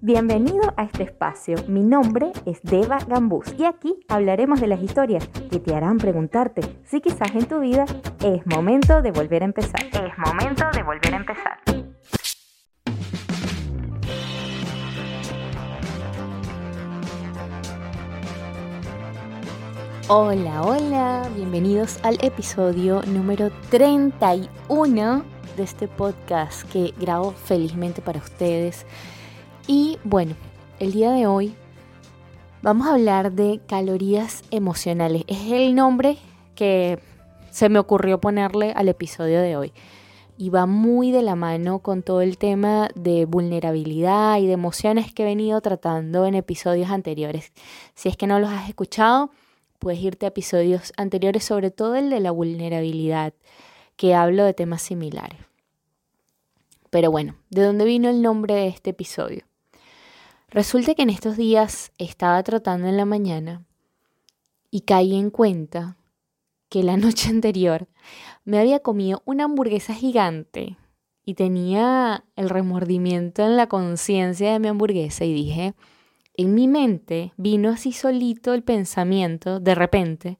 Bienvenido a este espacio. Mi nombre es Deva Gambús y aquí hablaremos de las historias que te harán preguntarte si quizás en tu vida es momento de volver a empezar. Es momento de volver a empezar. Hola, hola, bienvenidos al episodio número 31 de este podcast que grabo felizmente para ustedes. Y bueno, el día de hoy vamos a hablar de calorías emocionales. Es el nombre que se me ocurrió ponerle al episodio de hoy. Y va muy de la mano con todo el tema de vulnerabilidad y de emociones que he venido tratando en episodios anteriores. Si es que no los has escuchado, puedes irte a episodios anteriores, sobre todo el de la vulnerabilidad, que hablo de temas similares. Pero bueno, ¿de dónde vino el nombre de este episodio? Resulta que en estos días estaba trotando en la mañana y caí en cuenta que la noche anterior me había comido una hamburguesa gigante y tenía el remordimiento en la conciencia de mi hamburguesa y dije, en mi mente vino así solito el pensamiento, de repente,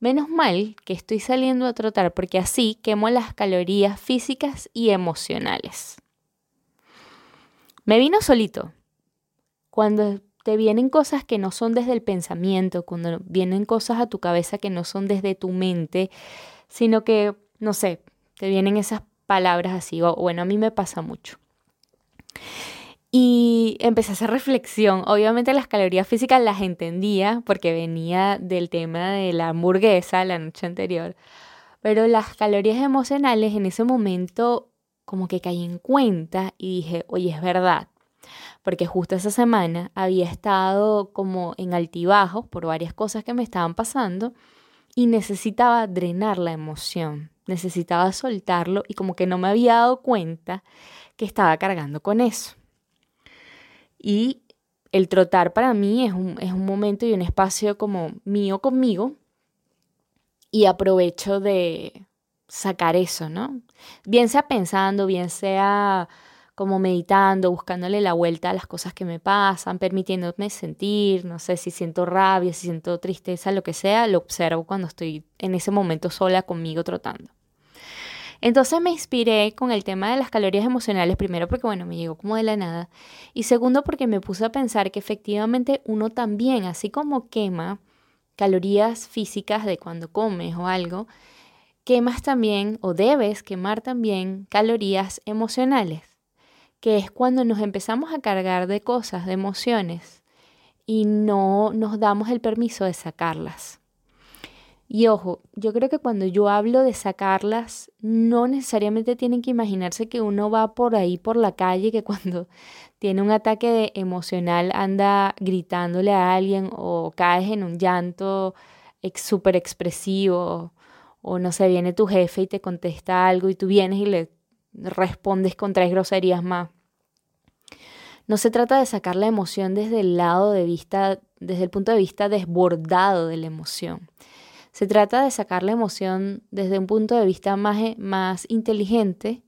menos mal que estoy saliendo a trotar porque así quemo las calorías físicas y emocionales. Me vino solito, cuando te vienen cosas que no son desde el pensamiento, cuando vienen cosas a tu cabeza que no son desde tu mente, sino que, no sé, te vienen esas palabras así, o bueno, a mí me pasa mucho. Y empecé a hacer reflexión. Obviamente las calorías físicas las entendía porque venía del tema de la hamburguesa la noche anterior. Pero las calorías emocionales en ese momento como que caí en cuenta y dije, oye, es verdad porque justo esa semana había estado como en altibajos por varias cosas que me estaban pasando y necesitaba drenar la emoción, necesitaba soltarlo y como que no me había dado cuenta que estaba cargando con eso. Y el trotar para mí es un, es un momento y un espacio como mío conmigo y aprovecho de sacar eso, ¿no? Bien sea pensando, bien sea como meditando, buscándole la vuelta a las cosas que me pasan, permitiéndome sentir, no sé si siento rabia, si siento tristeza, lo que sea, lo observo cuando estoy en ese momento sola conmigo trotando. Entonces me inspiré con el tema de las calorías emocionales, primero porque, bueno, me llegó como de la nada, y segundo porque me puse a pensar que efectivamente uno también, así como quema calorías físicas de cuando comes o algo, quemas también o debes quemar también calorías emocionales que es cuando nos empezamos a cargar de cosas, de emociones, y no nos damos el permiso de sacarlas. Y ojo, yo creo que cuando yo hablo de sacarlas, no necesariamente tienen que imaginarse que uno va por ahí por la calle, que cuando tiene un ataque de emocional anda gritándole a alguien o caes en un llanto súper expresivo o no sé, viene tu jefe y te contesta algo y tú vienes y le respondes con tres groserías más. No se trata de sacar la emoción desde el lado de vista, desde el punto de vista desbordado de la emoción. Se trata de sacar la emoción desde un punto de vista más, eh, inteligente,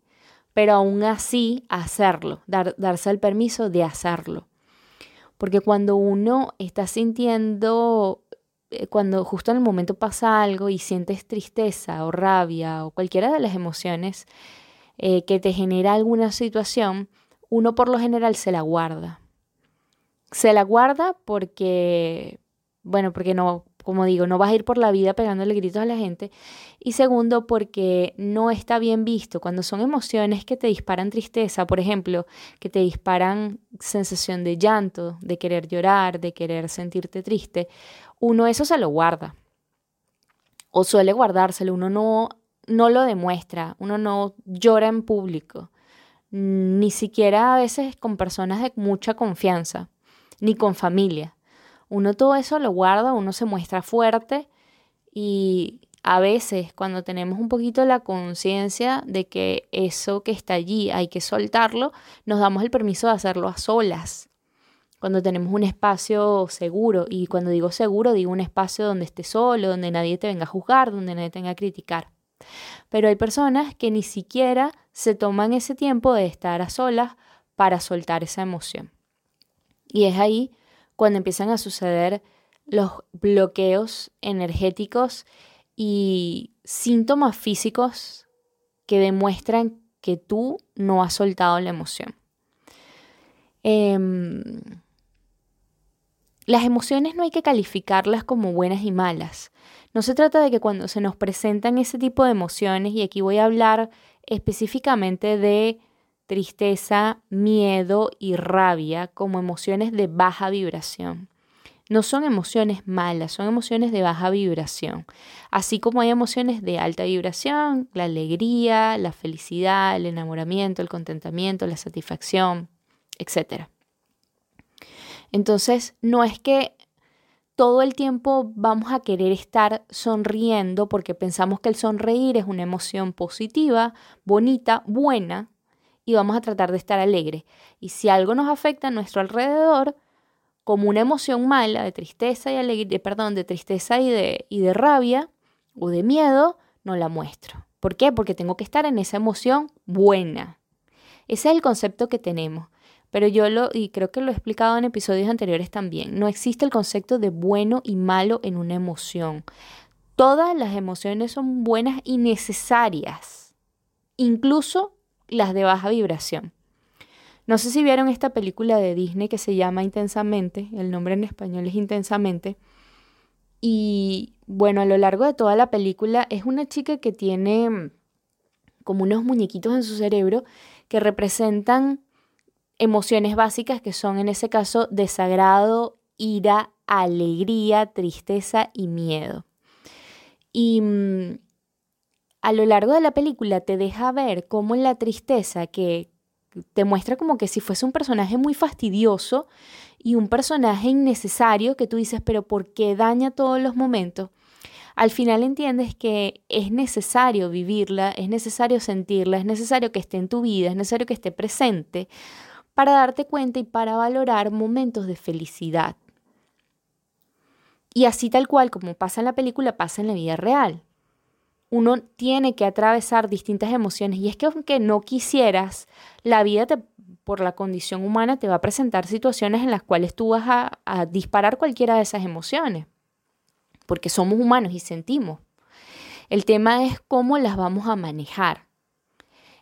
pero aún así hacerlo, darse el permiso de hacerlo. Porque cuando uno está sintiendo, eh, cuando justo en el momento pasa algo y sientes tristeza o rabia o cualquiera de las emociones eh, que te genera alguna situación, uno por lo general se la guarda. Se la guarda porque, bueno, porque no, como digo, no vas a ir por la vida pegándole gritos a la gente. Y segundo, porque no está bien visto. Cuando son emociones que te disparan tristeza, por ejemplo, que te disparan sensación de llanto, de querer llorar, de querer sentirte triste, uno eso se lo guarda. O suele guardárselo, uno no, no lo demuestra, uno no llora en público ni siquiera a veces con personas de mucha confianza, ni con familia. Uno todo eso lo guarda, uno se muestra fuerte y a veces cuando tenemos un poquito la conciencia de que eso que está allí hay que soltarlo, nos damos el permiso de hacerlo a solas. Cuando tenemos un espacio seguro, y cuando digo seguro, digo un espacio donde estés solo, donde nadie te venga a juzgar, donde nadie te venga a criticar. Pero hay personas que ni siquiera se toman ese tiempo de estar a solas para soltar esa emoción. Y es ahí cuando empiezan a suceder los bloqueos energéticos y síntomas físicos que demuestran que tú no has soltado la emoción. Em, las emociones no hay que calificarlas como buenas y malas. No se trata de que cuando se nos presentan ese tipo de emociones, y aquí voy a hablar específicamente de tristeza, miedo y rabia como emociones de baja vibración. No son emociones malas, son emociones de baja vibración. Así como hay emociones de alta vibración, la alegría, la felicidad, el enamoramiento, el contentamiento, la satisfacción, etc. Entonces, no es que todo el tiempo vamos a querer estar sonriendo porque pensamos que el sonreír es una emoción positiva, bonita, buena, y vamos a tratar de estar alegre. Y si algo nos afecta a nuestro alrededor, como una emoción mala de tristeza y alegría, perdón, de tristeza y de, y de rabia o de miedo, no la muestro. ¿Por qué? Porque tengo que estar en esa emoción buena. Ese es el concepto que tenemos. Pero yo lo, y creo que lo he explicado en episodios anteriores también, no existe el concepto de bueno y malo en una emoción. Todas las emociones son buenas y necesarias, incluso las de baja vibración. No sé si vieron esta película de Disney que se llama Intensamente, el nombre en español es Intensamente. Y bueno, a lo largo de toda la película es una chica que tiene mm, como unos muñequitos en su cerebro que representan emociones básicas que son en ese caso desagrado, ira, alegría, tristeza y miedo. Y mm, a lo largo de la película te deja ver cómo la tristeza que te muestra como que si fuese un personaje muy fastidioso y un personaje innecesario que tú dices, pero ¿por qué daña todos los momentos? Al final entiendes que es necesario vivirla, es necesario sentirla, es necesario que esté en tu vida, es necesario que esté presente para darte cuenta y para valorar momentos de felicidad. Y así tal cual como pasa en la película, pasa en la vida real uno tiene que atravesar distintas emociones y es que aunque no quisieras, la vida por la condición humana te va a presentar situaciones en las cuales tú vas a, a disparar cualquiera de esas emociones, porque somos humanos y sentimos. El tema es cómo las vamos a manejar.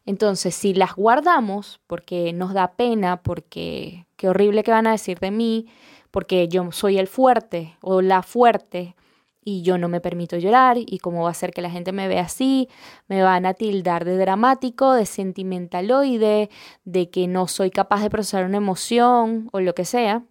Entonces, si las guardamos porque nos da pena, porque qué horrible que van a decir de mí, porque yo soy el fuerte o la fuerte, y yo no me permito llorar y cómo va a ser que la gente me vea así, me van a tildar de dramático, de sentimentaloide, de que no soy capaz de procesar una emoción o lo que sea.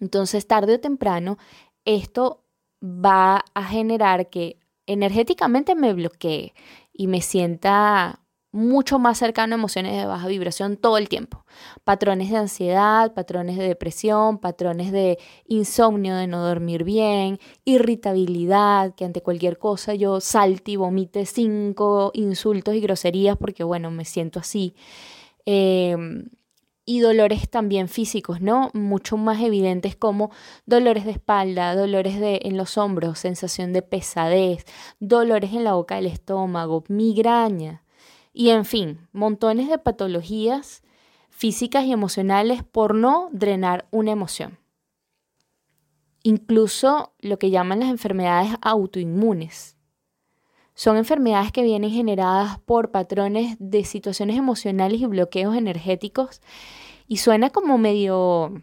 Entonces, tarde o temprano, esto va a generar que energéticamente me bloquee y me sienta mucho más cercano a emociones de baja vibración todo el tiempo. Patrones de ansiedad, patrones de depresión, patrones de insomnio, de no dormir bien, irritabilidad, que ante cualquier cosa yo salte y vomite cinco insultos y groserías porque, bueno, me siento así. Em, y dolores también físicos, ¿no? Mucho más evidentes como dolores de espalda, dolores de, en los hombros, sensación de pesadez, dolores en la boca del estómago, migraña y en fin, montones de patologías físicas y emocionales por no drenar una emoción. Incluso lo que llaman las enfermedades autoinmunes. Son enfermedades que vienen generadas por patrones de situaciones emocionales y bloqueos energéticos y suena como medio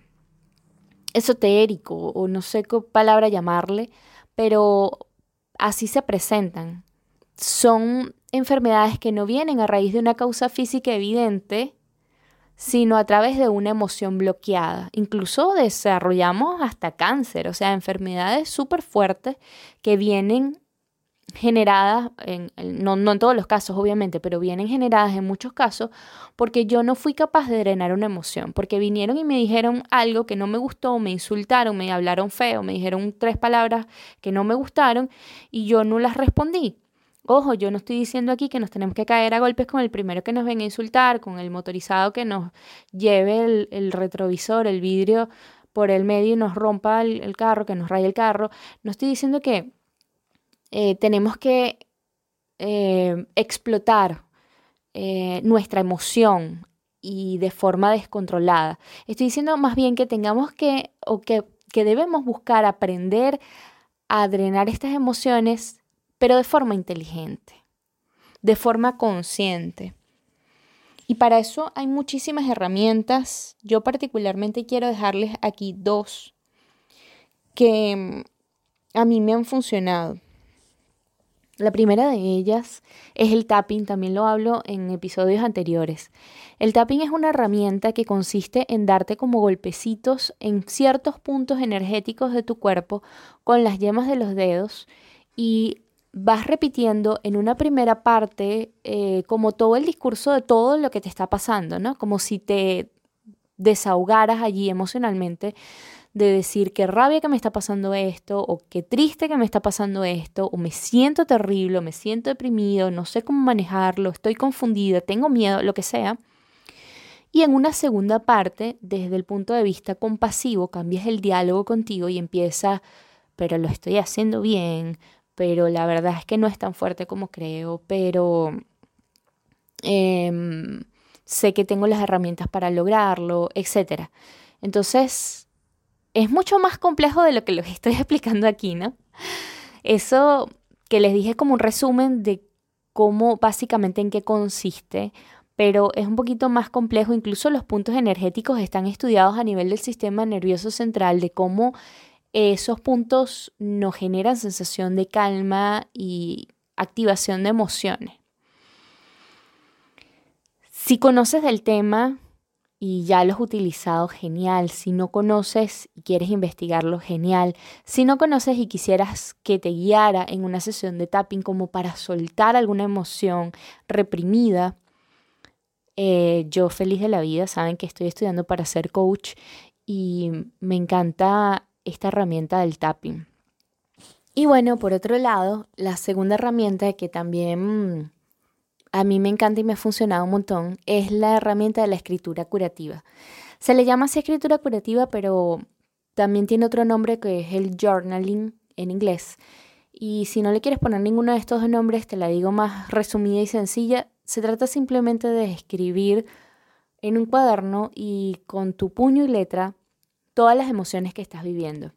esotérico o no sé qué palabra llamarle, pero así se presentan. Son enfermedades que no vienen a raíz de una causa física evidente, sino a través de una emoción bloqueada. Incluso desarrollamos hasta cáncer, o sea, enfermedades súper fuertes que vienen generadas, en, no, no en todos los casos obviamente, pero vienen generadas en muchos casos porque yo no fui capaz de drenar una emoción, porque vinieron y me dijeron algo que no me gustó, me insultaron, me hablaron feo, me dijeron tres palabras que no me gustaron y yo no las respondí. Ojo, yo no estoy diciendo aquí que nos tenemos que caer a golpes con el primero que nos venga a insultar, con el motorizado que nos lleve el, retrovisor, el vidrio por el medio y nos rompa el, carro, que nos raye el carro. No estoy diciendo que eh, tenemos que eh, explotar eh, nuestra emoción y de forma descontrolada. Estoy diciendo más bien que tengamos que, o que, que debemos buscar aprender a drenar estas emociones, pero de forma inteligente, de forma consciente. Y para eso hay muchísimas herramientas. Yo particularmente quiero dejarles aquí dos que mm, a mí me han funcionado. La primera de ellas es el tapping, también lo hablo en episodios anteriores. El tapping es una herramienta que consiste en darte como golpecitos en ciertos puntos energéticos de tu cuerpo con las yemas de los dedos y vas repitiendo en una primera parte eh, como todo el discurso de todo lo que te está pasando, ¿no? Como si te desahogaras allí emocionalmente de decir qué rabia que me está pasando esto, o qué triste que me está pasando esto, o me siento terrible, o me siento deprimido, no sé cómo manejarlo, estoy confundida, tengo miedo, lo que sea. Y en una segunda parte, desde el punto de vista compasivo, cambias el diálogo contigo y empieza, pero lo estoy haciendo bien, pero la verdad es que no es tan fuerte como creo, pero em, sé que tengo las herramientas para lograrlo, etc. Entonces, es mucho más complejo de lo que les estoy explicando aquí, ¿no? Eso que les dije como un resumen de cómo básicamente en qué consiste, pero es un poquito más complejo, incluso los puntos energéticos están estudiados a nivel del sistema nervioso central, de cómo esos puntos nos generan sensación de calma y activación de emociones. Si conoces del tema, y ya lo has utilizado, genial. Si no conoces y quieres investigarlo, genial. Si no conoces y quisieras que te guiara en una sesión de tapping como para soltar alguna emoción reprimida, eh, yo feliz de la vida, saben que estoy estudiando para ser coach y me encanta esta herramienta del tapping. Y bueno, por otro lado, la segunda herramienta que también a mí me encanta y me ha funcionado un montón, es la herramienta de la escritura curativa. Se le llama así escritura curativa, pero también tiene otro nombre que es el journaling en inglés. Y si no le quieres poner ninguno de estos dos nombres, te la digo más resumida y sencilla. Se trata simplemente de escribir en un cuaderno y con tu puño y letra todas las emociones que estás viviendo.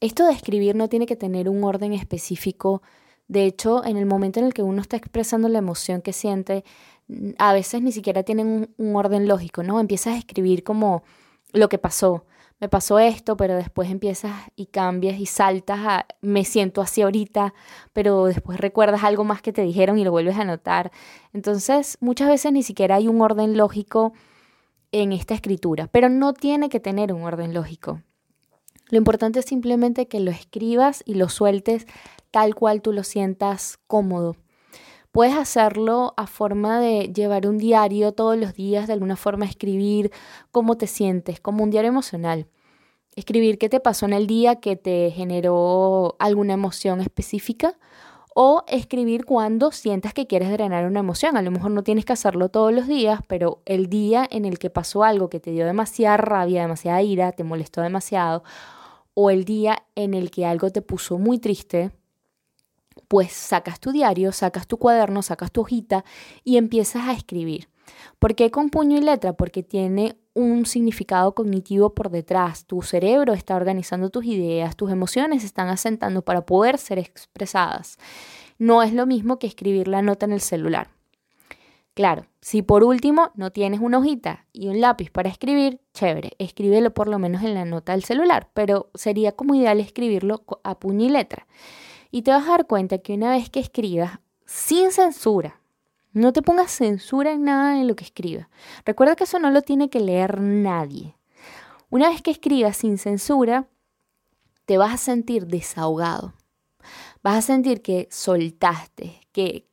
Esto de escribir no tiene que tener un orden específico de hecho, en el momento en el que uno está expresando la emoción que siente, a veces ni siquiera tienen un, orden lógico, ¿no? Empiezas a escribir como lo que pasó. Me pasó esto, pero después empiezas y cambias y saltas a me siento así ahorita, pero después recuerdas algo más que te dijeron y lo vuelves a notar. Entonces, muchas veces ni siquiera hay un orden lógico en esta escritura, pero no tiene que tener un orden lógico. Lo importante es simplemente que lo escribas y lo sueltes tal cual tú lo sientas cómodo. Puedes hacerlo a forma de llevar un diario todos los días, de alguna forma escribir cómo te sientes, como un diario emocional. Escribir qué te pasó en el día que te generó alguna emoción específica o escribir cuando sientas que quieres drenar una emoción. A lo mejor no tienes que hacerlo todos los días, pero el día en el que pasó algo que te dio demasiada rabia, demasiada ira, te molestó demasiado, o el día en el que algo te puso muy triste, pues sacas tu diario, sacas tu cuaderno, sacas tu hojita y empiezas a escribir. ¿Por qué con puño y letra? Porque tiene un significado cognitivo por detrás. Tu cerebro está organizando tus ideas, tus emociones se están asentando para poder ser expresadas. No es lo mismo que escribir la nota en el celular. Claro, si por último no tienes una hojita y un lápiz para escribir, chévere, escríbelo por lo menos en la nota del celular, pero sería como ideal escribirlo a puño y letra. Y te vas a dar cuenta que una vez que escribas, sin censura, no te pongas censura en nada en lo que escribas. Recuerda que eso no lo tiene que leer nadie. Una vez que escribas sin censura, te vas a sentir desahogado. Vas a sentir que soltaste, que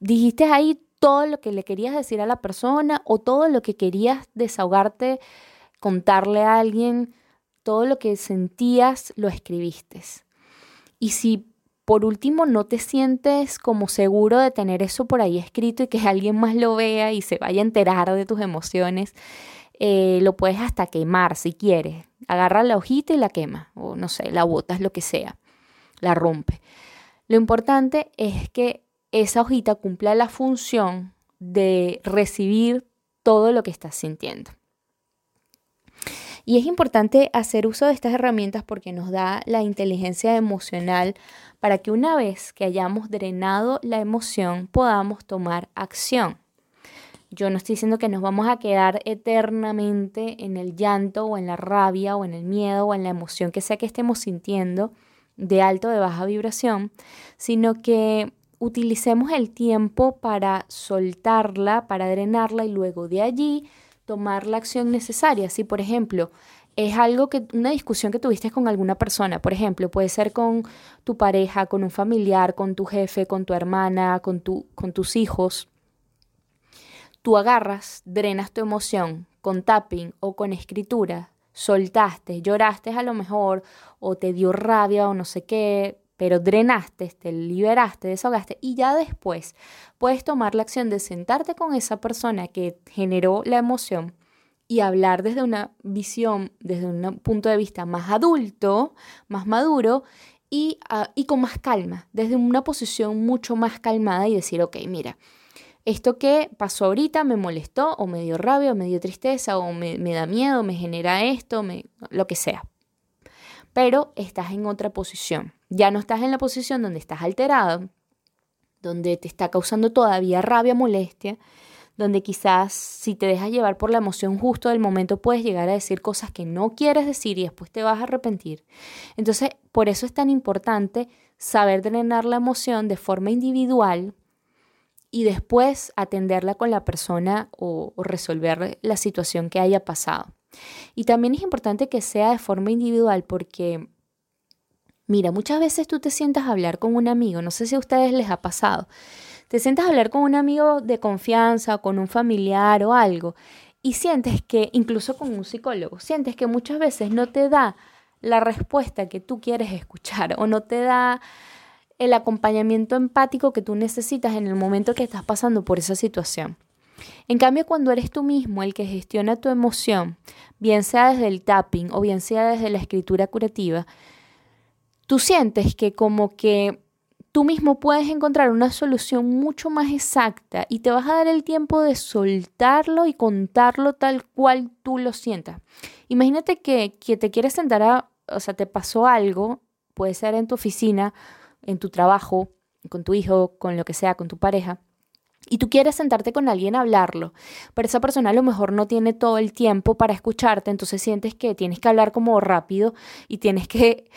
dijiste ahí todo lo que le querías decir a la persona o todo lo que querías desahogarte, contarle a alguien, todo lo que sentías lo escribiste. Y si por último, no te sientes como seguro de tener eso por ahí escrito y que alguien más lo vea y se vaya a enterar de tus emociones. Eh, lo puedes hasta quemar si quieres. Agarra la hojita y la quema, o no sé, la botas, lo que sea, la rompe. Lo importante es que esa hojita cumpla la función de recibir todo lo que estás sintiendo. Y es importante hacer uso de estas herramientas porque nos da la inteligencia emocional para que una vez que hayamos drenado la emoción podamos tomar acción. Yo no estoy diciendo que nos vamos a quedar eternamente en el llanto o en la rabia o en el miedo o en la emoción que sea que estemos sintiendo de alto o de baja vibración, sino que utilicemos el tiempo para soltarla, para drenarla y luego de allí tomar la acción necesaria. Si, por ejemplo, es algo que, una discusión que tuviste con alguna persona, por ejemplo, puede ser con tu pareja, con un familiar, con tu jefe, con tu hermana, con, tu, con tus hijos, tú agarras, drenas tu emoción con tapping o con escritura, soltaste, lloraste a lo mejor, o te dio rabia o no sé qué, pero drenaste, te liberaste, desahogaste y ya después puedes tomar la acción de sentarte con esa persona que generó la emoción y hablar desde una visión, desde un punto de vista más adulto, más maduro y, ah, y con más calma, desde una posición mucho más calmada y decir, ok, mira, esto que pasó ahorita me molestó o me dio rabia o me dio tristeza o me, me da miedo, me genera esto, me, lo que sea. Pero estás en otra posición ya no estás en la posición donde estás alterado, donde te está causando todavía rabia, molestia, donde quizás si te dejas llevar por la emoción justo del momento puedes llegar a decir cosas que no quieres decir y después te vas a arrepentir. Entonces, por eso es tan importante saber drenar la emoción de forma individual y después atenderla con la persona o, o resolver la situación que haya pasado. Y también es importante que sea de forma individual porque Mira, muchas veces tú te sientas a hablar con un amigo, no sé si a ustedes les ha pasado, te sientas a hablar con un amigo de confianza, con un familiar o algo, y sientes que, incluso con un psicólogo, sientes que muchas veces no te da la respuesta que tú quieres escuchar o no te da el acompañamiento empático que tú necesitas en el momento que estás pasando por esa situación. En cambio, cuando eres tú mismo el que gestiona tu emoción, bien sea desde el tapping o bien sea desde la escritura curativa, tú sientes que como que tú mismo puedes encontrar una solución mucho más exacta y te vas a dar el tiempo de soltarlo y contarlo tal cual tú lo sientas. Imagínate que, que te quieres sentar a, o sea, te pasó algo, puede ser en tu oficina, en tu trabajo, con tu hijo, con lo que sea, con tu pareja. Y tú quieres sentarte con alguien a hablarlo, pero esa persona a lo mejor no tiene todo el tiempo para escucharte, entonces sientes que tienes que hablar como rápido y tienes que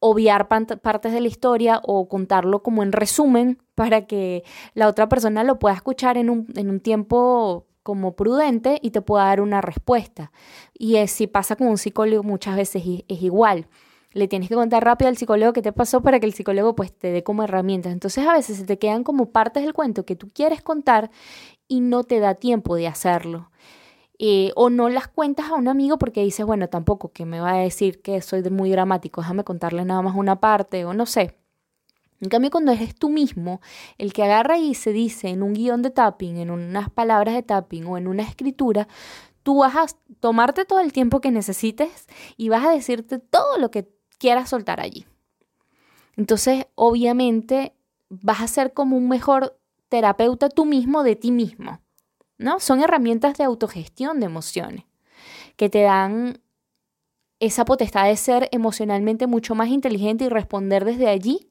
obviar partes de la historia o contarlo como en resumen para que la otra persona lo pueda escuchar en un, en un tiempo como prudente y te pueda dar una respuesta. Y si pasa con un psicólogo muchas veces es igual. Le tienes que contar rápido al psicólogo qué te pasó para que el psicólogo pues te dé como herramientas. Entonces a veces se te quedan como partes del cuento que tú quieres contar y no te da tiempo de hacerlo. Eh, o no las cuentas a un amigo porque dices, bueno, tampoco que me va a decir que soy muy dramático, déjame contarle nada más una parte o no sé. En cambio, cuando eres tú mismo el que agarra y se dice en un guion de tapping, en unas palabras de tapping o en una escritura, tú vas a tomarte todo el tiempo que necesites y vas a decirte todo lo que quieras soltar allí. Entonces, obviamente, vas a ser como un mejor terapeuta tú mismo de ti mismo. ¿no? Son herramientas de autogestión de emociones que te dan esa potestad de ser emocionalmente mucho más inteligente y responder desde allí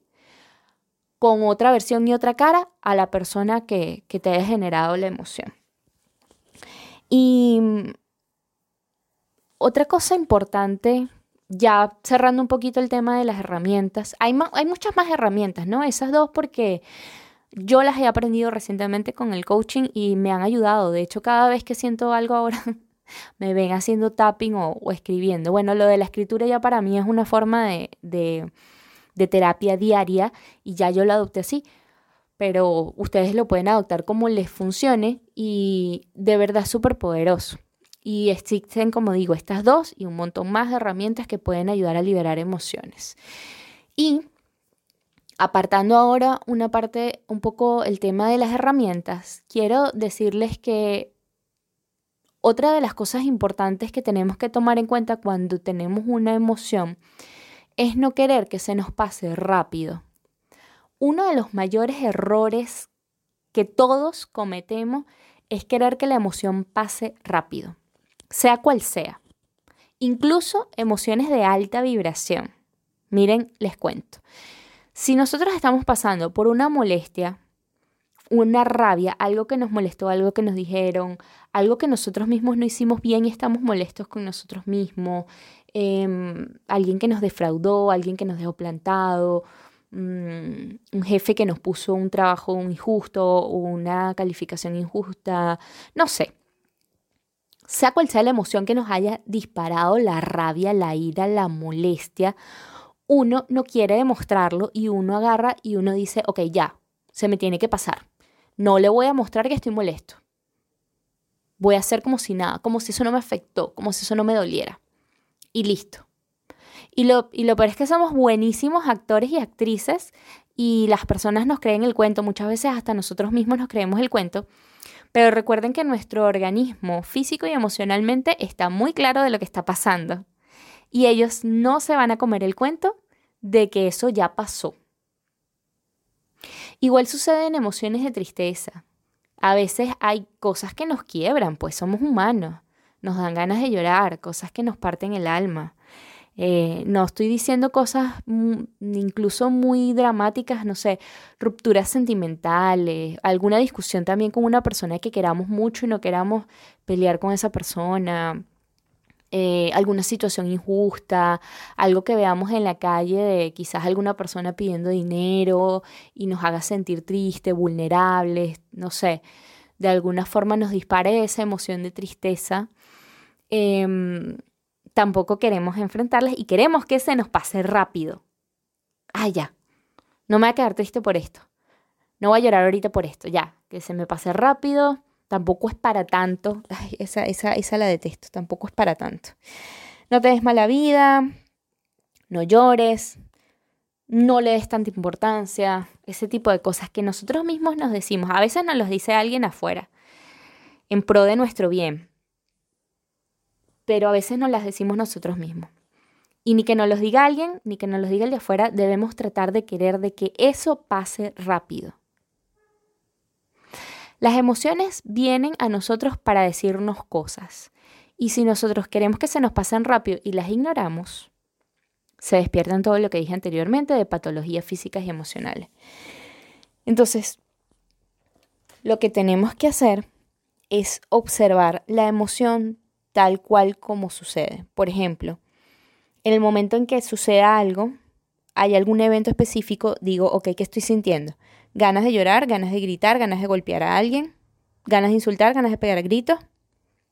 con otra versión y otra cara a la persona que, te haya generado la emoción. Y otra cosa importante, ya cerrando un poquito el tema de las herramientas, hay, hay muchas más herramientas, ¿no? Esas dos porque yo las he aprendido recientemente con el coaching y me han ayudado. De hecho, cada vez que siento algo ahora, me ven haciendo tapping o, escribiendo. Bueno, lo de la escritura ya para mí es una forma de, de, de terapia diaria y ya yo lo adopté así. Pero ustedes lo pueden adoptar como les funcione y de verdad es súper poderoso. Y existen, como digo, estas dos y un montón más de herramientas que pueden ayudar a liberar emociones. Y apartando ahora una parte, un poco el tema de las herramientas, quiero decirles que otra de las cosas importantes que tenemos que tomar en cuenta cuando tenemos una emoción es no querer que se nos pase rápido. Uno de los mayores errores que todos cometemos es querer que la emoción pase rápido, sea cual sea. Incluso emociones de alta vibración. Miren, les cuento. Si nosotros estamos pasando por una molestia, una rabia, algo que nos molestó, algo que nos dijeron, algo que nosotros mismos no hicimos bien y estamos molestos con nosotros mismos, em, alguien que nos defraudó, alguien que nos dejó plantado, mm, un jefe que nos puso un trabajo injusto, una calificación injusta, no sé. Sea cual sea la emoción que nos haya disparado la rabia, la ira, la molestia, uno no quiere demostrarlo y uno agarra y uno dice, ok, ya, se me tiene que pasar no le voy a mostrar que estoy molesto. Voy a hacer como si nada, como si eso no me afectó, como si eso no me doliera. Y listo. Y lo, y lo peor es que somos buenísimos actores y actrices y las personas nos creen el cuento, muchas veces hasta nosotros mismos nos creemos el cuento, pero recuerden que nuestro organismo físico y emocionalmente está muy claro de lo que está pasando y ellos no se van a comer el cuento de que eso ya pasó. Igual sucede en emociones de tristeza. A veces hay cosas que nos quiebran, pues somos humanos. Nos dan ganas de llorar, cosas que nos parten el alma. Eh, no estoy diciendo cosas incluso muy dramáticas, no sé, rupturas sentimentales, alguna discusión también con una persona que queramos mucho y no queramos pelear con esa persona, eh, alguna situación injusta, algo que veamos en la calle de quizás alguna persona pidiendo dinero y nos haga sentir tristes, vulnerables, no sé, de alguna forma nos dispare esa emoción de tristeza. Em, tampoco queremos enfrentarlas y queremos que se nos pase rápido. Ah, ya, no me voy a quedar triste por esto. No voy a llorar ahorita por esto, ya, que se me pase rápido, Tampoco es para tanto. esa, esa, esa la detesto. Tampoco es para tanto. No te des mala vida. No llores. No le des tanta importancia. Ese tipo de cosas que nosotros mismos nos decimos. A veces nos los dice alguien afuera. En pro de nuestro bien. Pero a veces nos las decimos nosotros mismos. Y ni que nos los diga alguien, ni que nos los diga el de afuera, debemos tratar de querer de que eso pase rápido. Las emociones vienen a nosotros para decirnos cosas. Y si nosotros queremos que se nos pasen rápido y las ignoramos, se despiertan todo lo que dije anteriormente de patologías físicas y emocionales. Entonces, lo que tenemos que hacer es observar la emoción tal cual como sucede. Por ejemplo, en el momento en que suceda algo, hay algún evento específico, digo, ok, ¿qué estoy sintiendo? Ganas de llorar, ganas de gritar, ganas de golpear a alguien, ganas de insultar, ganas de pegar gritos.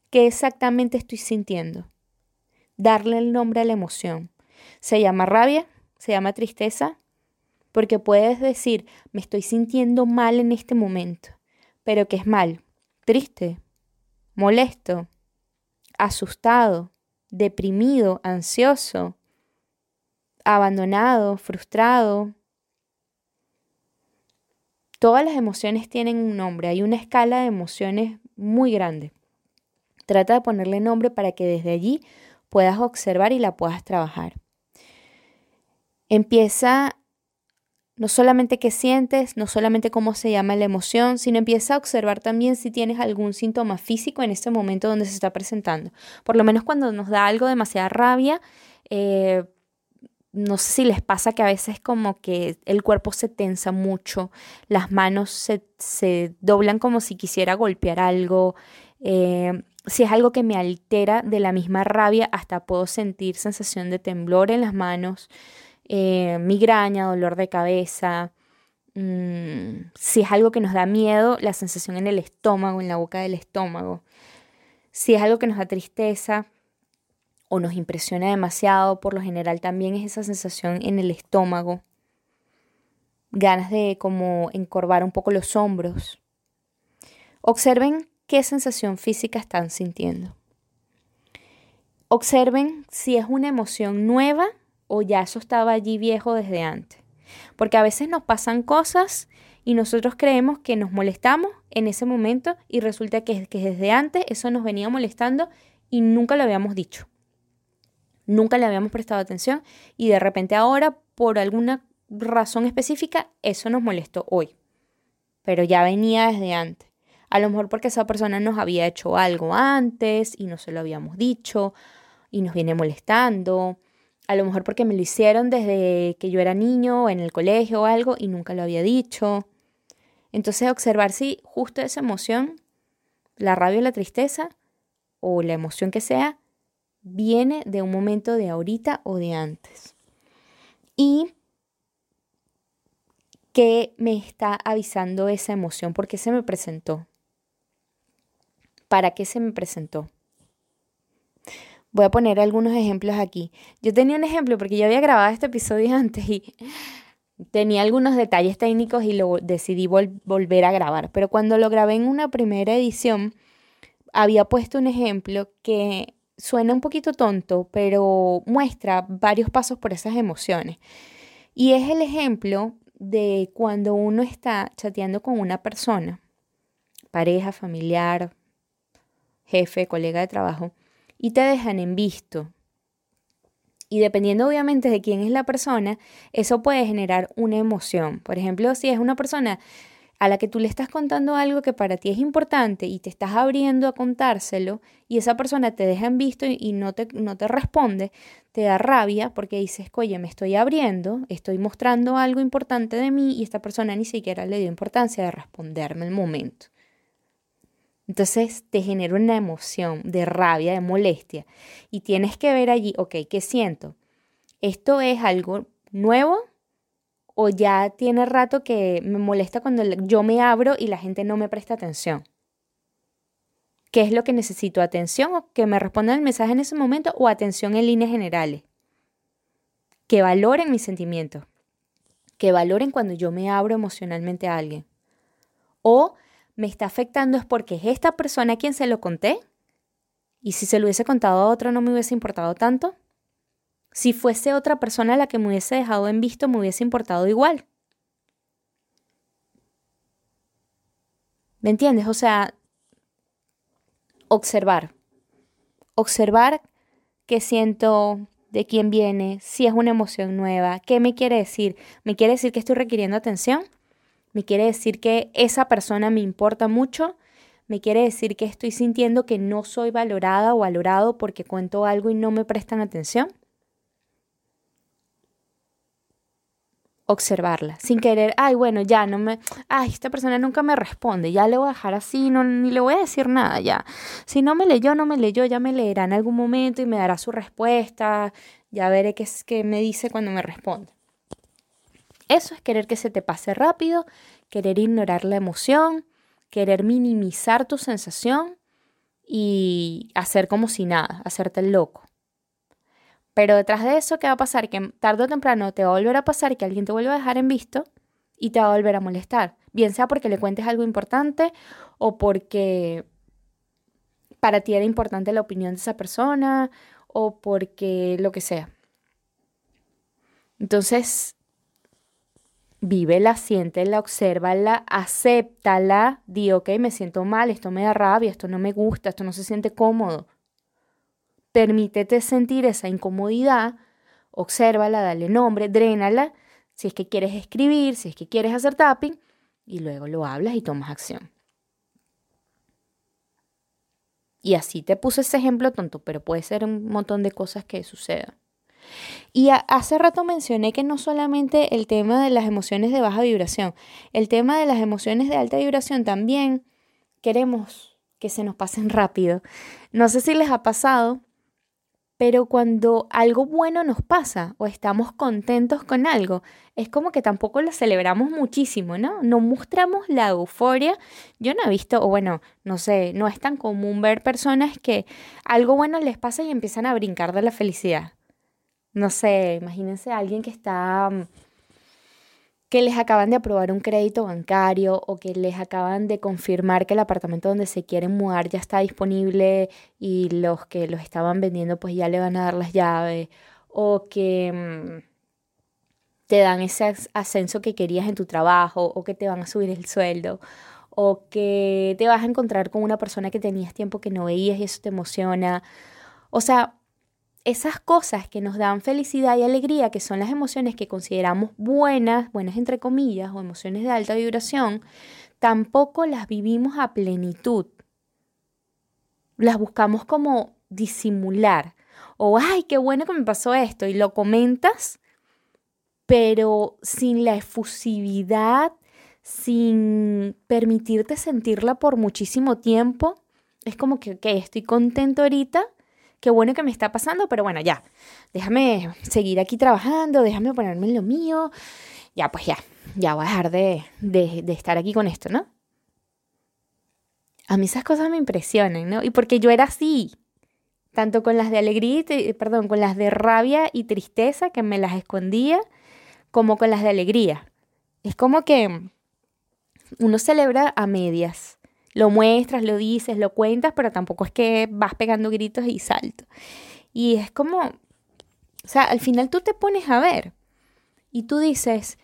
¿Qué exactamente estoy sintiendo? Darle el nombre a la emoción. Se llama rabia, se llama tristeza, porque puedes decir, me estoy sintiendo mal en este momento, pero ¿qué es mal? Triste, molesto, asustado, deprimido, ansioso, abandonado, frustrado, Todas las emociones tienen un nombre, hay una escala de emociones muy grande. Trata de ponerle nombre para que desde allí puedas observar y la puedas trabajar. Empieza no solamente qué sientes, no solamente cómo se llama la emoción, sino empieza a observar también si tienes algún síntoma físico en ese momento donde se está presentando. Por lo menos cuando nos da algo demasiada rabia, eh, no sé si les pasa que a veces como que el cuerpo se tensa mucho, las manos se, doblan como si quisiera golpear algo, eh, si es algo que me altera de la misma rabia, hasta puedo sentir sensación de temblor en las manos, eh, migraña, dolor de cabeza. Mm, si es algo que nos da miedo, la sensación en el estómago, en la boca del estómago. Si es algo que nos da tristeza, o nos impresiona demasiado, por lo general también es esa sensación en el estómago, ganas de como encorvar un poco los hombros. Observen qué sensación física están sintiendo. Observen si es una emoción nueva o ya eso estaba allí viejo desde antes. Porque a veces nos pasan cosas y nosotros creemos que nos molestamos en ese momento y resulta que, que desde antes eso nos venía molestando y nunca lo habíamos dicho nunca le habíamos prestado atención y de repente ahora, por alguna razón específica, eso nos molestó hoy. Pero ya venía desde antes. A lo mejor porque esa persona nos había hecho algo antes y no se lo habíamos dicho y nos viene molestando. A lo mejor porque me lo hicieron desde que yo era niño o en el colegio o algo y nunca lo había dicho. Entonces observar si justo esa emoción, la rabia o la tristeza, o la emoción que sea, viene de un momento de ahorita o de antes. Y qué me está avisando esa emoción, por qué se me presentó, para qué se me presentó. Voy a poner algunos ejemplos aquí. Yo tenía un ejemplo porque yo había grabado este episodio antes y tenía algunos detalles técnicos y lo decidí volver a grabar. Pero cuando lo grabé en una primera edición, había puesto un ejemplo que suena un poquito tonto, pero muestra varios pasos por esas emociones. Y es el ejemplo de cuando uno está chateando con una persona, pareja, familiar, jefe, colega de trabajo, y te dejan en visto. Y dependiendo obviamente de quién es la persona, eso puede generar una emoción. Por ejemplo, si es una persona a la que tú le estás contando algo que para ti es importante y te estás abriendo a contárselo y esa persona te deja en visto y no te, no te responde, te da rabia porque dices, oye, me estoy abriendo, estoy mostrando algo importante de mí y esta persona ni siquiera le dio importancia de responderme el momento. Entonces te genera una emoción de rabia, de molestia y tienes que ver allí, ok, ¿qué siento? ¿Esto es algo nuevo o ya tiene rato que me molesta cuando yo me abro y la gente no me presta atención. ¿Qué es lo que necesito? ¿Atención o que me respondan el mensaje en ese momento o atención en líneas generales? Que valoren mis sentimientos. Que valoren cuando yo me abro emocionalmente a alguien. O me está afectando es porque es esta persona a quien se lo conté. Y si se lo hubiese contado a otro no me hubiese importado tanto. Si fuese otra persona la que me hubiese dejado en visto, me hubiese importado igual. ¿Me entiendes? O sea, observar. Observar qué siento, de quién viene, si es una emoción nueva, qué me quiere decir. ¿Me quiere decir que estoy requiriendo atención? ¿Me quiere decir que esa persona me importa mucho? ¿Me quiere decir que estoy sintiendo que no soy valorada o valorado porque cuento algo y no me prestan atención? observarla, sin querer, ay, bueno, ya no me, ay, esta persona nunca me responde, ya le voy a dejar así, no, ni le voy a decir nada ya. Si no me leyó, no me leyó, ya me leerá en algún momento y me dará su respuesta, ya veré qué es que me dice cuando me responde. Eso es querer que se te pase rápido, querer ignorar la emoción, querer minimizar tu sensación y hacer como si nada, hacerte el loco. Pero detrás de eso, ¿qué va a pasar? Que tarde o temprano te va a volver a pasar que alguien te vuelva a dejar en visto y te va a volver a molestar. Bien sea porque le cuentes algo importante o porque para ti era importante la opinión de esa persona o porque lo que sea. Entonces, vívela, siéntela, obsérvala, acéptala, di, ok, me siento mal, esto me da rabia, esto no me gusta, esto no se siente cómodo. Permítete sentir esa incomodidad, obsérvala, dale nombre, drénala, si es que quieres escribir, si es que quieres hacer tapping, y luego lo hablas y tomas acción. Y así te puse ese ejemplo tonto, pero puede ser un montón de cosas que sucedan. Y hace rato mencioné que no solamente el tema de las emociones de baja vibración, el tema de las emociones de alta vibración también queremos que se nos pasen rápido. No sé si les ha pasado pero cuando algo bueno nos pasa o estamos contentos con algo, es como que tampoco lo celebramos muchísimo, ¿no? No mostramos la euforia. Yo no he visto, o bueno, no sé, no es tan común ver personas que algo bueno les pasa y empiezan a brincar de la felicidad. No sé, imagínense a alguien que está mm, que les acaban de aprobar un crédito bancario o que les acaban de confirmar que el apartamento donde se quieren mudar ya está disponible y los que los estaban vendiendo pues ya le van a dar las llaves o que mm, te dan ese ascenso que querías en tu trabajo o que te van a subir el sueldo o que te vas a encontrar con una persona que tenías tiempo que no veías y eso te emociona. O sea, esas cosas que nos dan felicidad y alegría, que son las emociones que consideramos buenas, buenas entre comillas, o emociones de alta vibración, tampoco las vivimos a plenitud. Las buscamos como disimular. O, ay, qué bueno que me pasó esto. Y lo comentas, pero sin la efusividad, sin permitirte sentirla por muchísimo tiempo. Es como que, ok, estoy contento ahorita, qué bueno que me está pasando, pero bueno, ya, déjame seguir aquí trabajando, déjame ponerme en lo mío, ya, pues ya, ya voy a dejar de, de, estar aquí con esto, ¿no? A mí esas cosas me impresionan, ¿no? Y porque yo era así, tanto con las de alegría, perdón, con las de rabia y tristeza, que me las escondía, como con las de alegría. Es como que uno celebra a medias. Lo muestras, lo dices, lo cuentas, pero tampoco es que vas pegando gritos y salto. Y es como, o sea, al final tú te pones a ver y tú dices,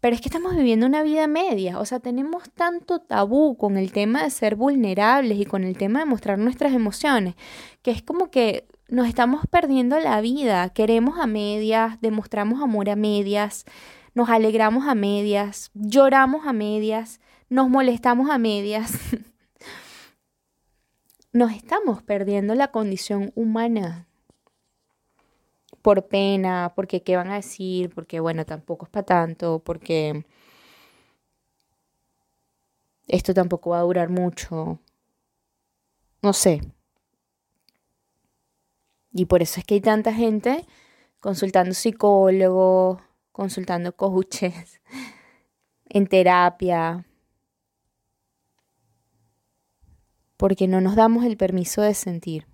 pero es que estamos viviendo una vida media, o sea, tenemos tanto tabú con el tema de ser vulnerables y con el tema de mostrar nuestras emociones, que es como que nos estamos perdiendo la vida, queremos a medias, demostramos amor a medias, nos alegramos a medias, lloramos a medias, nos molestamos a medias. nos estamos perdiendo la condición humana por pena, porque qué van a decir, porque bueno, tampoco es para tanto, porque esto tampoco va a durar mucho. No sé. Y por eso es que hay tanta gente consultando psicólogos, consultando coaches, en terapia, porque no nos damos el permiso de sentir.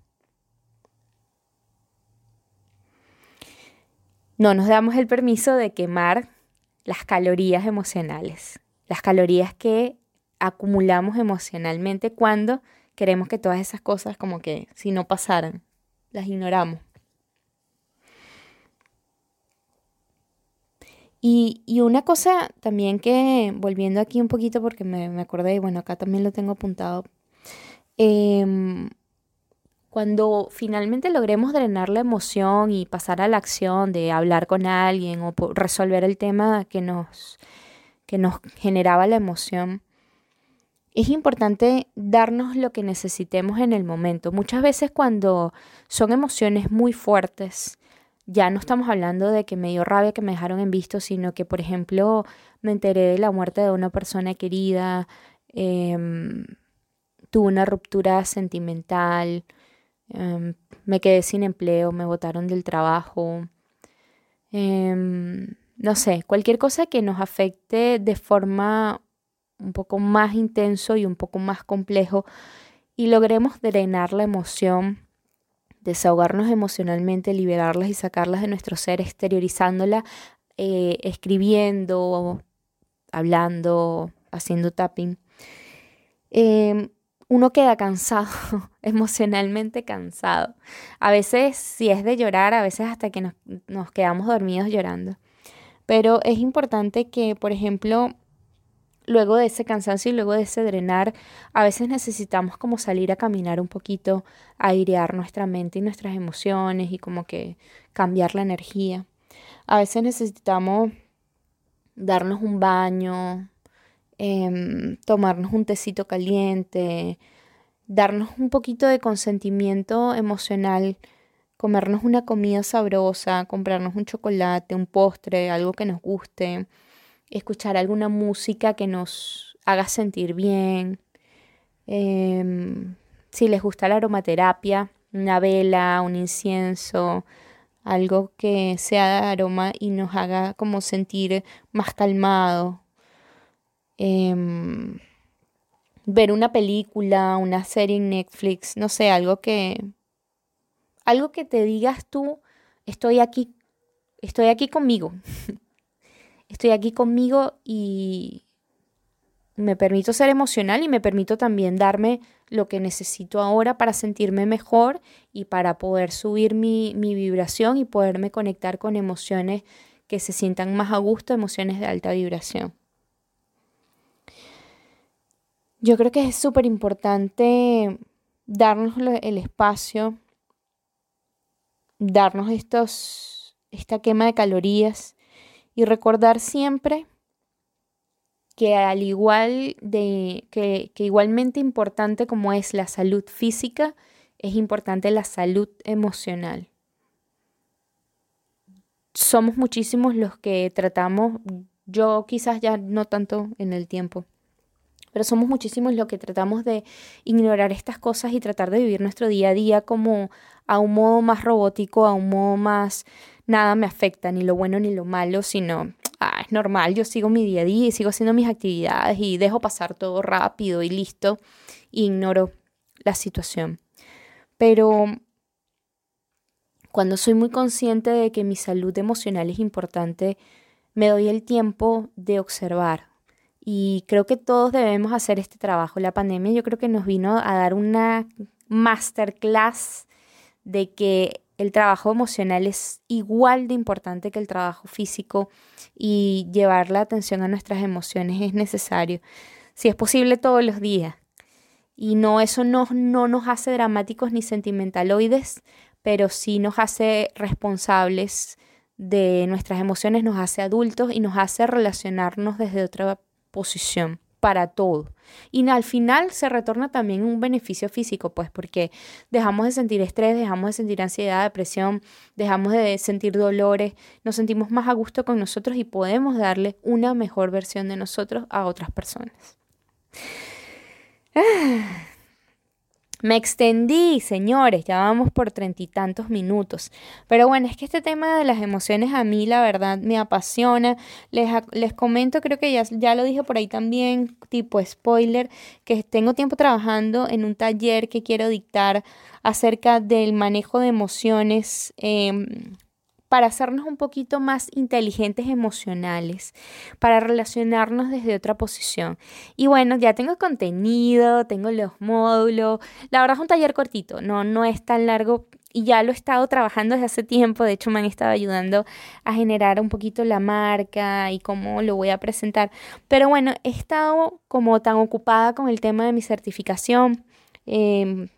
No nos damos el permiso de quemar las calorías emocionales, las calorías que acumulamos emocionalmente cuando queremos que todas esas cosas como que si no pasaran, las ignoramos. Y, una cosa también que, volviendo aquí un poquito porque me, me acordé, y bueno, acá también lo tengo apuntado, em, cuando finalmente logremos drenar la emoción y pasar a la acción de hablar con alguien o resolver el tema que nos, que nos generaba la emoción, es importante darnos lo que necesitemos en el momento. Muchas veces cuando son emociones muy fuertes, ya no estamos hablando de que me dio rabia que me dejaron en visto, sino que, por ejemplo, me enteré de la muerte de una persona querida, em, tuve una ruptura sentimental, em, me quedé sin empleo, me botaron del trabajo, em, no sé, cualquier cosa que nos afecte de forma un poco más intenso y un poco más complejo y logremos drenar la emoción desahogarnos emocionalmente, liberarlas y sacarlas de nuestro ser, exteriorizándola, eh, escribiendo, hablando, haciendo tapping. Em, uno queda cansado, emocionalmente cansado. A veces, si es de llorar, a veces hasta que nos, quedamos dormidos llorando. Pero es importante que, por ejemplo, luego de ese cansancio y luego de ese drenar, a veces necesitamos como salir a caminar un poquito, airear nuestra mente y nuestras emociones y como que cambiar la energía. A veces necesitamos darnos un baño, em, tomarnos un tecito caliente, darnos un poquito de consentimiento emocional, comernos una comida sabrosa, comprarnos un chocolate, un postre, algo que nos guste escuchar alguna música que nos haga sentir bien. Em, si les gusta la aromaterapia, una vela, un incienso, algo que sea de aroma y nos haga como sentir más calmado. Em, ver una película, una serie en Netflix, no sé, algo que algo que te digas tú, estoy aquí, estoy aquí conmigo. estoy aquí conmigo y me permito ser emocional y me permito también darme lo que necesito ahora para sentirme mejor y para poder subir mi, vibración y poderme conectar con emociones que se sientan más a gusto, emociones de alta vibración. Yo creo que es súper importante darnos el espacio, darnos estos, esta quema de calorías y recordar siempre que al igual de que, que igualmente importante como es la salud física, es importante la salud emocional. Somos muchísimos los que tratamos, yo quizás ya no tanto en el tiempo, pero somos muchísimos los que tratamos de ignorar estas cosas y tratar de vivir nuestro día a día como a un modo más robótico, a un modo más nada me afecta, ni lo bueno ni lo malo, sino ah, es normal, yo sigo mi día a día y sigo haciendo mis actividades y dejo pasar todo rápido y listo, e ignoro la situación. Pero cuando soy muy consciente de que mi salud emocional es importante, me doy el tiempo de observar. Y creo que todos debemos hacer este trabajo. La pandemia yo creo que nos vino a dar una masterclass de que el trabajo emocional es igual de importante que el trabajo físico y llevar la atención a nuestras emociones es necesario. Si es posible todos los días. Y no, eso no, no nos hace dramáticos ni sentimentaloides, pero sí nos hace responsables de nuestras emociones, nos hace adultos y nos hace relacionarnos desde otra posición para todo. Y al final se retorna también un beneficio físico, pues porque dejamos de sentir estrés, dejamos de sentir ansiedad, depresión, dejamos de sentir dolores, nos sentimos más a gusto con nosotros y podemos darle una mejor versión de nosotros a otras personas. Me extendí, señores, ya vamos por treinta y tantos minutos. Pero bueno, es que este tema de las emociones a mí, la verdad, me apasiona. Les, les comento, creo que ya, ya lo dije por ahí también, tipo spoiler, que tengo tiempo trabajando en un taller que quiero dictar acerca del manejo de emociones. Eh, para hacernos un poquito más inteligentes emocionales, para relacionarnos desde otra posición. Y bueno, ya tengo contenido, tengo los módulos. La verdad es un taller cortito, no, no es tan largo y ya lo he estado trabajando desde hace tiempo. De hecho, me han estado ayudando a generar un poquito la marca y cómo lo voy a presentar. Pero bueno, he estado como tan ocupada con el tema de mi certificación. Eh,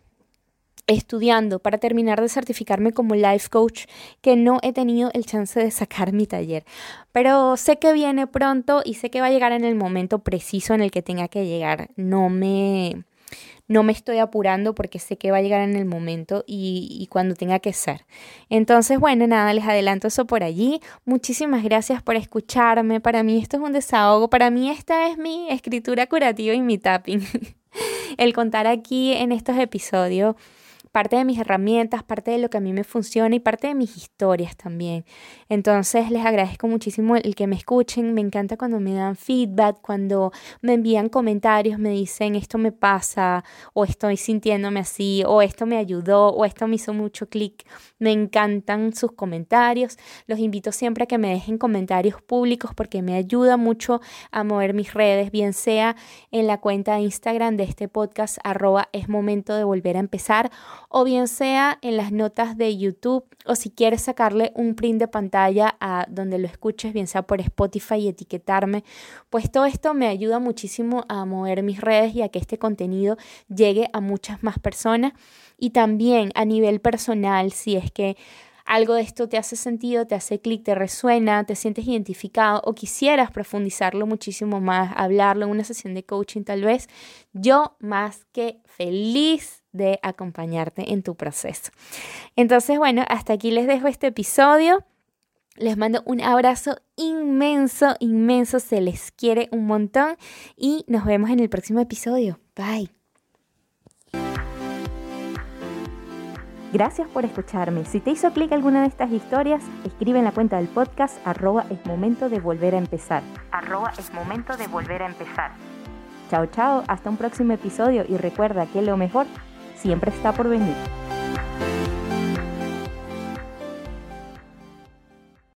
estudiando para terminar de certificarme como life coach que no he tenido el chance de sacar mi taller. Pero sé que viene pronto y sé que va a llegar en el momento preciso en el que tenga que llegar. No me no me estoy apurando porque sé que va a llegar en el momento y, y, cuando tenga que ser. Entonces, bueno, nada, les adelanto eso por allí. Muchísimas gracias por escucharme. Para mí esto es un desahogo. Para mí esta es mi escritura curativa y mi tapping. el contar aquí en estos episodios parte de mis herramientas, parte de lo que a mí me funciona y parte de mis historias también. Entonces les agradezco muchísimo el que me escuchen, me encanta cuando me dan feedback, cuando me envían comentarios, me dicen esto me pasa o estoy sintiéndome así o esto me ayudó o esto me hizo mucho clic. Me encantan sus comentarios. Los invito siempre a que me dejen comentarios públicos porque me ayuda mucho a mover mis redes, bien sea en la cuenta de Instagram de este podcast arroba es momento de volver a empezar o bien sea en las notas de YouTube o si quieres sacarle un print de pantalla a donde lo escuches, bien sea por Spotify y etiquetarme, pues todo esto me ayuda muchísimo a mover mis redes y a que este contenido llegue a muchas más personas. Y también a nivel personal, si es que algo de esto te hace sentido, te hace clic, te resuena, te sientes identificado o quisieras profundizarlo muchísimo más, hablarlo en una sesión de coaching tal vez, yo más que feliz de acompañarte en tu proceso. Entonces, bueno, hasta aquí les dejo este episodio. Les mando un abrazo inmenso, inmenso, se les quiere un montón y nos vemos en el próximo episodio. Bye. Gracias por escucharme. Si te hizo clic alguna de estas historias, escribe en la cuenta del podcast arroba es momento de volver a empezar. Arroba es. Chao, chao, hasta un próximo episodio y recuerda que lo mejor siempre está por venir.